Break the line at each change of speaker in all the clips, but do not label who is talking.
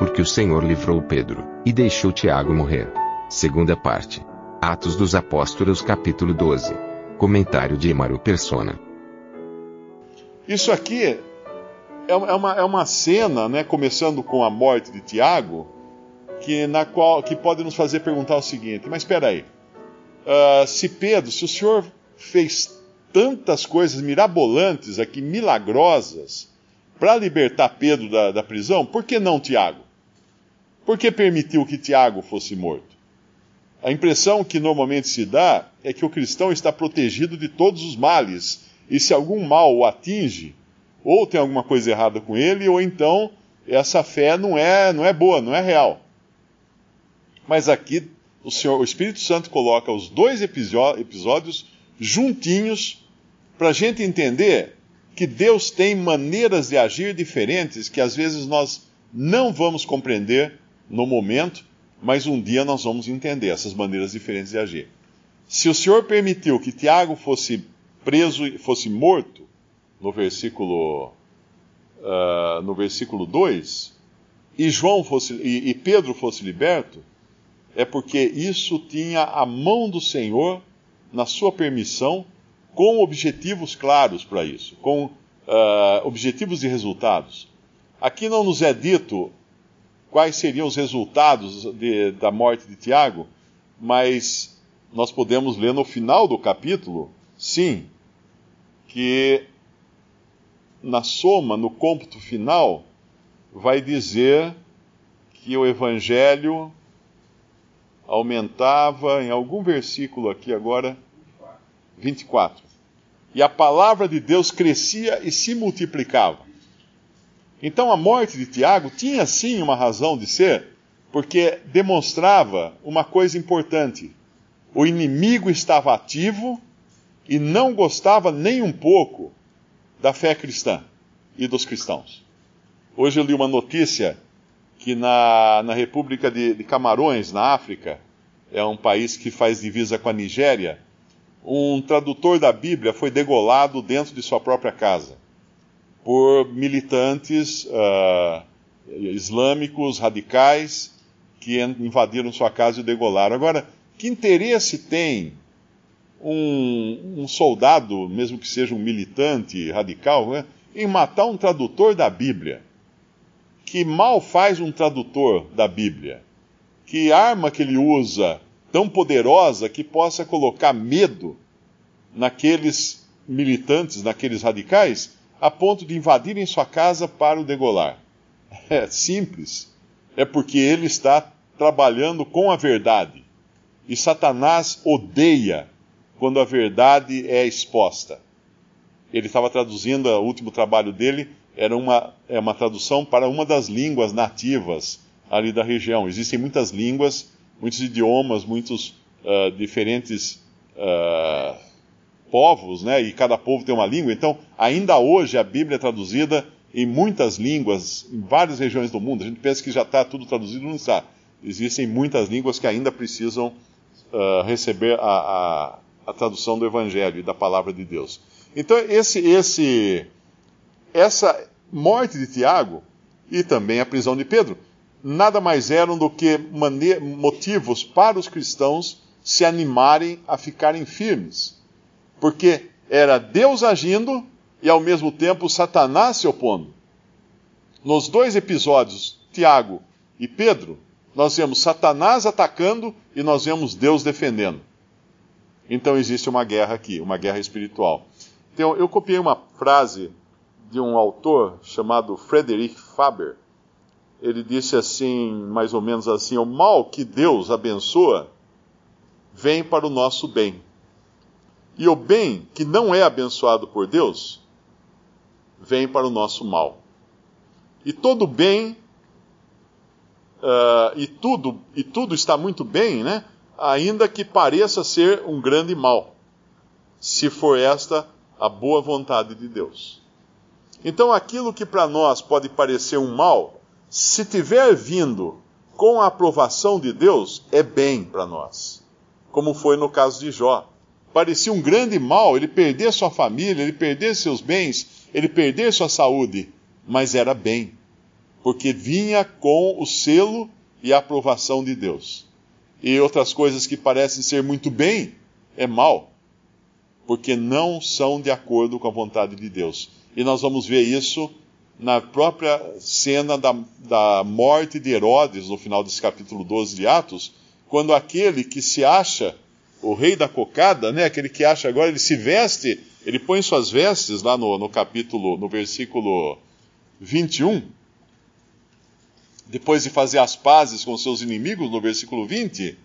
Porque o Senhor livrou Pedro e deixou Tiago morrer. Segunda parte. Atos dos Apóstolos, capítulo 12. Comentário de Emaro Persona.
Isso aqui é é uma, é uma cena, né, começando com a morte de Tiago, que, na qual, que pode nos fazer perguntar o seguinte: mas espera aí, uh, se Pedro, se o Senhor fez tantas coisas mirabolantes aqui, milagrosas, para libertar Pedro da, da prisão, por que não Tiago? Por que permitiu que Tiago fosse morto? A impressão que normalmente se dá é que o cristão está protegido de todos os males, e se algum mal o atinge, ou tem alguma coisa errada com ele, ou então essa fé não é, não é boa, não é real. Mas aqui o, Senhor, o Espírito Santo coloca os dois episódios juntinhos para a gente entender que Deus tem maneiras de agir diferentes que às vezes nós não vamos compreender no momento, mas um dia nós vamos entender essas maneiras diferentes de agir. Se o Senhor permitiu que Tiago fosse preso e fosse morto, no versículo, uh, no versículo 2, e, João fosse, e, e Pedro fosse liberto, é porque isso tinha a mão do Senhor na sua permissão, com objetivos claros para isso, com uh, objetivos e resultados. Aqui não nos é dito quais seriam os resultados de, da morte de Tiago, mas nós podemos ler no final do capítulo, sim, que na soma, no cômputo final, vai dizer que o evangelho aumentava em algum versículo aqui agora, 24. E a palavra de Deus crescia e se multiplicava. Então a morte de Tiago tinha sim uma razão de ser, porque demonstrava uma coisa importante. O inimigo estava ativo e não gostava nem um pouco da fé cristã e dos cristãos. Hoje eu li uma notícia que na, na República de, de Camarões, na África, é um país que faz divisa com a Nigéria, um tradutor da Bíblia foi degolado dentro de sua própria casa por militantes uh, islâmicos radicais que invadiram sua casa e degolaram. Agora, que interesse tem um, um, soldado, mesmo que seja um militante radical, né, em matar um tradutor da Bíblia. Que mal faz um tradutor da Bíblia? Que arma que ele usa tão poderosa que possa colocar medo naqueles militantes, naqueles radicais, a ponto de invadirem sua casa para o degolar? É simples. É porque ele está trabalhando com a verdade. E Satanás odeia quando a verdade é exposta. Ele estava traduzindo, o último trabalho dele era uma, é uma tradução para uma das línguas nativas ali da região. Existem muitas línguas, muitos idiomas, muitos uh, diferentes uh, povos, né? E cada povo tem uma língua. Então, ainda hoje a Bíblia é traduzida em muitas línguas, em várias regiões do mundo. A gente pensa que já está tudo traduzido, não está. Existem muitas línguas que ainda precisam uh, receber a, a a tradução do Evangelho e da palavra de Deus. Então, esse, esse, essa morte de Tiago e também a prisão de Pedro nada mais eram do que motivos para os cristãos se animarem a ficarem firmes. Porque era Deus agindo e ao mesmo tempo Satanás se opondo. Nos dois episódios, Tiago e Pedro, nós vemos Satanás atacando e nós vemos Deus defendendo. Então existe uma guerra aqui, uma guerra espiritual. Então, eu copiei uma frase de um autor chamado Frederick Faber. Ele disse assim, mais ou menos assim: o mal que Deus abençoa vem para o nosso bem. E o bem que não é abençoado por Deus vem para o nosso mal. E todo bem, uh, e, tudo, e tudo está muito bem, né? ainda que pareça ser um grande mal, se for esta a boa vontade de Deus. Então, aquilo que para nós pode parecer um mal, se tiver vindo com a aprovação de Deus, é bem para nós. Como foi no caso de Jó. Parecia um grande mal ele perder sua família, ele perder seus bens, ele perder sua saúde, mas era bem, porque vinha com o selo e a aprovação de Deus. E outras coisas que parecem ser muito bem, é mal, porque não são de acordo com a vontade de Deus. E nós vamos ver isso na própria cena da, da morte de Herodes, no final desse capítulo 12 de Atos, quando aquele que se acha o rei da cocada, né, aquele que acha agora, ele se veste, ele põe suas vestes lá no, no capítulo, no versículo 21, depois de fazer as pazes com seus inimigos, no versículo 20,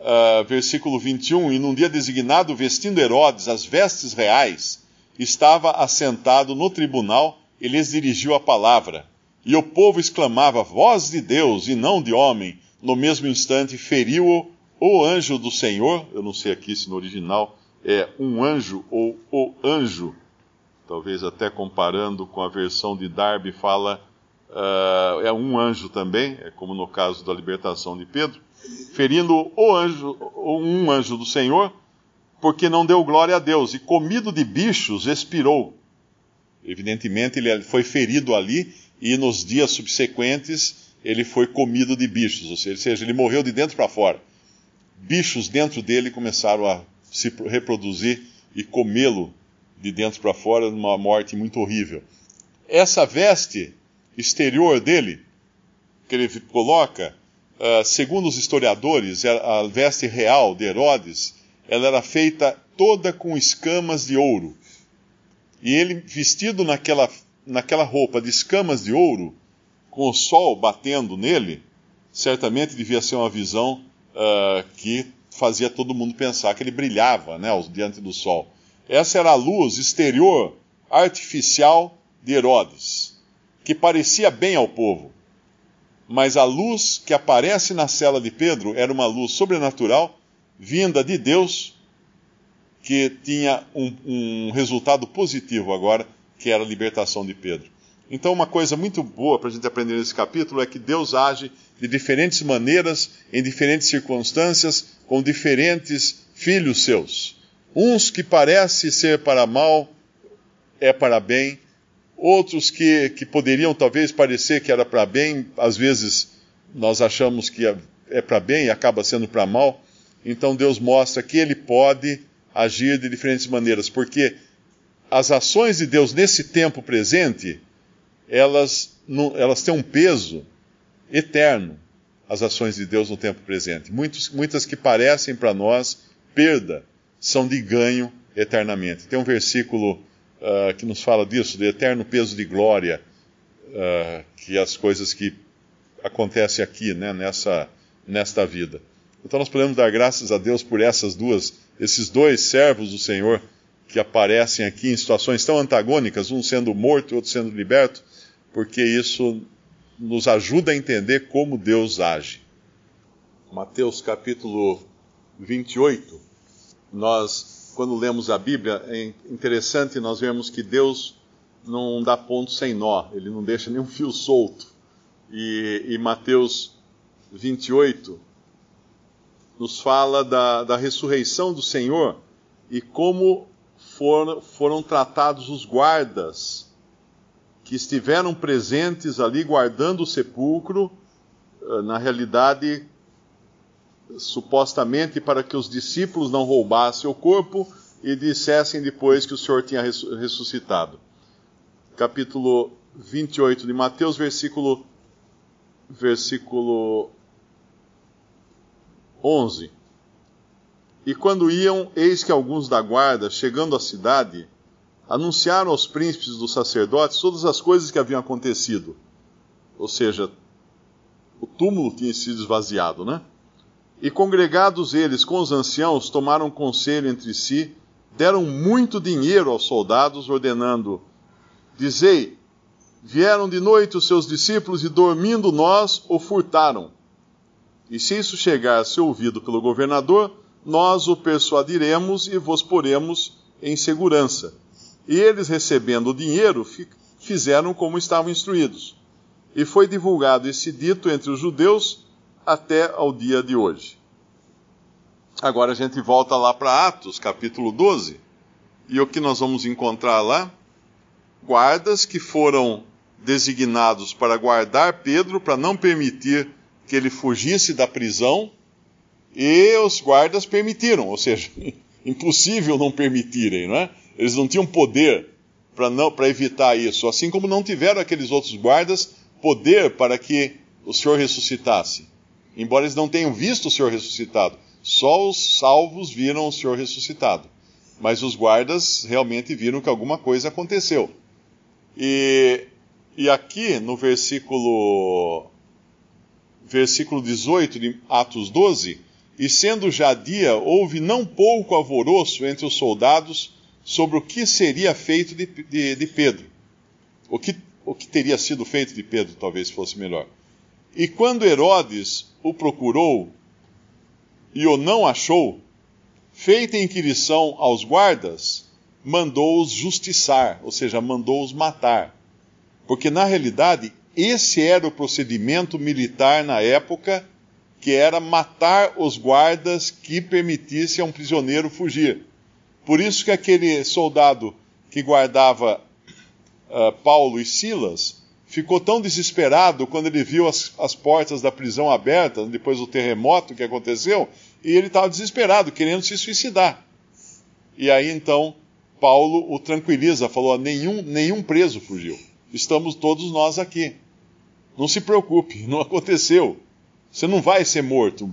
uh, versículo 21, e num dia designado, vestindo Herodes as vestes reais, estava assentado no tribunal e lhes dirigiu a palavra. E o povo exclamava, voz de Deus e não de homem. No mesmo instante, feriu-o o anjo do Senhor. Eu não sei aqui se no original é um anjo ou o anjo. Talvez até comparando com a versão de Darby, fala uh, é um anjo também, é como no caso da libertação de Pedro ferindo o anjo, um anjo do Senhor, porque não deu glória a Deus, e comido de bichos expirou. Evidentemente, ele foi ferido ali, e nos dias subsequentes ele foi comido de bichos, ou seja, ele morreu de dentro para fora. Bichos dentro dele começaram a se reproduzir e comê-lo de dentro para fora, numa morte muito horrível. Essa veste exterior dele, que ele coloca, uh, segundo os historiadores, a veste real de Herodes, ela era feita toda com escamas de ouro. E ele, vestido naquela, naquela roupa de escamas de ouro, com o sol batendo nele, certamente devia ser uma visão uh, que fazia todo mundo pensar que ele brilhava né, diante do sol. Essa era a luz exterior artificial de Herodes, que parecia bem ao povo mas a luz que aparece na cela de Pedro era uma luz sobrenatural, vinda de Deus, que tinha um, um resultado positivo agora, que era a libertação de Pedro. Então, uma coisa muito boa para a gente aprender nesse capítulo é que Deus age de diferentes maneiras, em diferentes circunstâncias, com diferentes filhos seus. Uns que parece ser para mal, é para bem, outros que, que poderiam talvez parecer que era para bem, às vezes nós achamos que é, é para bem e acaba sendo para mal. Então Deus mostra que Ele pode agir de diferentes maneiras, porque as ações de Deus nesse tempo presente, elas, elas têm um peso eterno, as ações de Deus no tempo presente. Muitos, muitas que parecem para nós perda, são de ganho eternamente. Tem um versículo uh, que nos fala disso, do eterno peso de glória, uh, que as coisas que acontecem aqui, né, nessa, nesta vida. Então nós podemos dar graças a Deus por essas duas, esses dois servos do Senhor que aparecem aqui em situações tão antagônicas, um sendo morto e outro sendo liberto, porque isso nos ajuda a entender como Deus age. Mateus capítulo 28, nós quando lemos a Bíblia, é interessante nós vemos que Deus não dá ponto sem nó, ele não deixa nenhum fio solto. E, e Mateus 28 nos fala da, da ressurreição do Senhor e como foram, foram tratados os guardas que estiveram presentes ali guardando o sepulcro, eh, na realidade supostamente para que os discípulos não roubassem o corpo e dissessem depois que o Senhor tinha ressuscitado. Capítulo 28 de Mateus, versículo, versículo 11. E quando iam, eis que alguns da guarda, chegando à cidade, anunciaram aos príncipes dos sacerdotes todas as coisas que haviam acontecido. Ou seja, o túmulo tinha sido esvaziado, né? E congregados eles com os anciãos, tomaram conselho entre si, deram muito dinheiro aos soldados, ordenando: Dizei, Vieram de noite os seus discípulos e, dormindo nós, o furtaram. E se isso chegar a ser ouvido pelo governador, nós o persuadiremos e vos poremos em segurança. E eles, recebendo o dinheiro, fizeram como estavam instruídos. E foi divulgado esse dito entre os judeus até ao dia de hoje. Agora a gente volta lá para Atos, capítulo 12, e o que nós vamos encontrar lá? Guardas que foram designados para guardar Pedro, para não permitir que ele fugisse da prisão, e os guardas permitiram, ou seja, impossível não permitirem, não é? Eles não tinham poder para evitar isso, assim como não tiveram aqueles outros guardas poder para que o Senhor ressuscitasse. Embora eles não tenham visto o Senhor ressuscitado, só os salvos viram o Senhor ressuscitado. Mas os guardas realmente viram que alguma coisa aconteceu. E, e aqui no versículo, versículo 18 de Atos 12, e sendo já dia, houve não pouco alvoroço entre os soldados sobre o que seria feito de, de, de Pedro. O que, o que teria sido feito de Pedro, talvez fosse melhor. E quando Herodes o procurou e o não achou, feita inquirição aos guardas, mandou-os justiçar, ou seja, mandou-os matar. Porque na realidade, esse era o procedimento militar na época, que era matar os guardas que permitissem a um prisioneiro fugir. Por isso que aquele soldado que guardava uh, Paulo e Silas ficou tão desesperado quando ele viu as, as portas da prisão abertas, depois do terremoto que aconteceu, e ele estava desesperado, querendo se suicidar. E aí então Paulo o tranquiliza, falou: nenhum, nenhum preso fugiu. Estamos todos nós aqui. Não se preocupe, não aconteceu. Você não vai ser morto,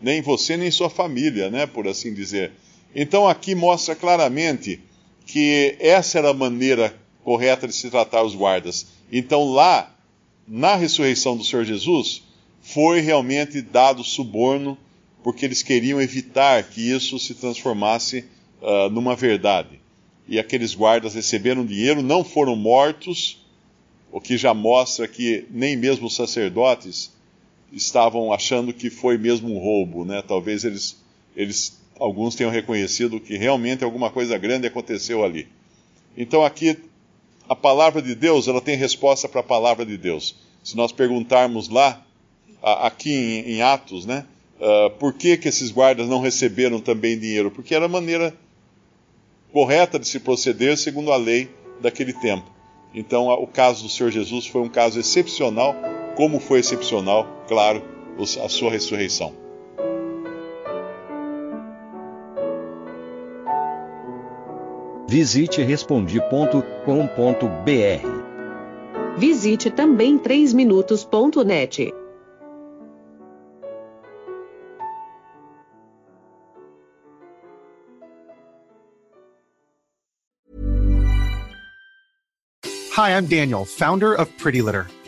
nem você nem sua família, né, por assim dizer. Então aqui mostra claramente que essa era a maneira correta de se tratar os guardas. Então lá, na ressurreição do Senhor Jesus, foi realmente dado suborno, porque eles queriam evitar que isso se transformasse uh, numa verdade. E aqueles guardas receberam dinheiro, não foram mortos, o que já mostra que nem mesmo os sacerdotes estavam achando que foi mesmo um roubo, né? Talvez eles, eles alguns tenham reconhecido que realmente alguma coisa grande aconteceu ali. Então aqui a palavra de Deus, ela tem resposta para a palavra de Deus. Se nós perguntarmos lá, aqui em, Atos, né, uh, por que, que esses guardas não receberam também dinheiro? Porque era a maneira correta de se proceder segundo a lei daquele tempo. Então, o caso do Senhor Jesus foi um caso excepcional, como foi excepcional, claro, a sua ressurreição.
Visite respondi.com.br.
Visite também 3minutos.net.
Hi, I'm Daniel, founder of Pretty Litter.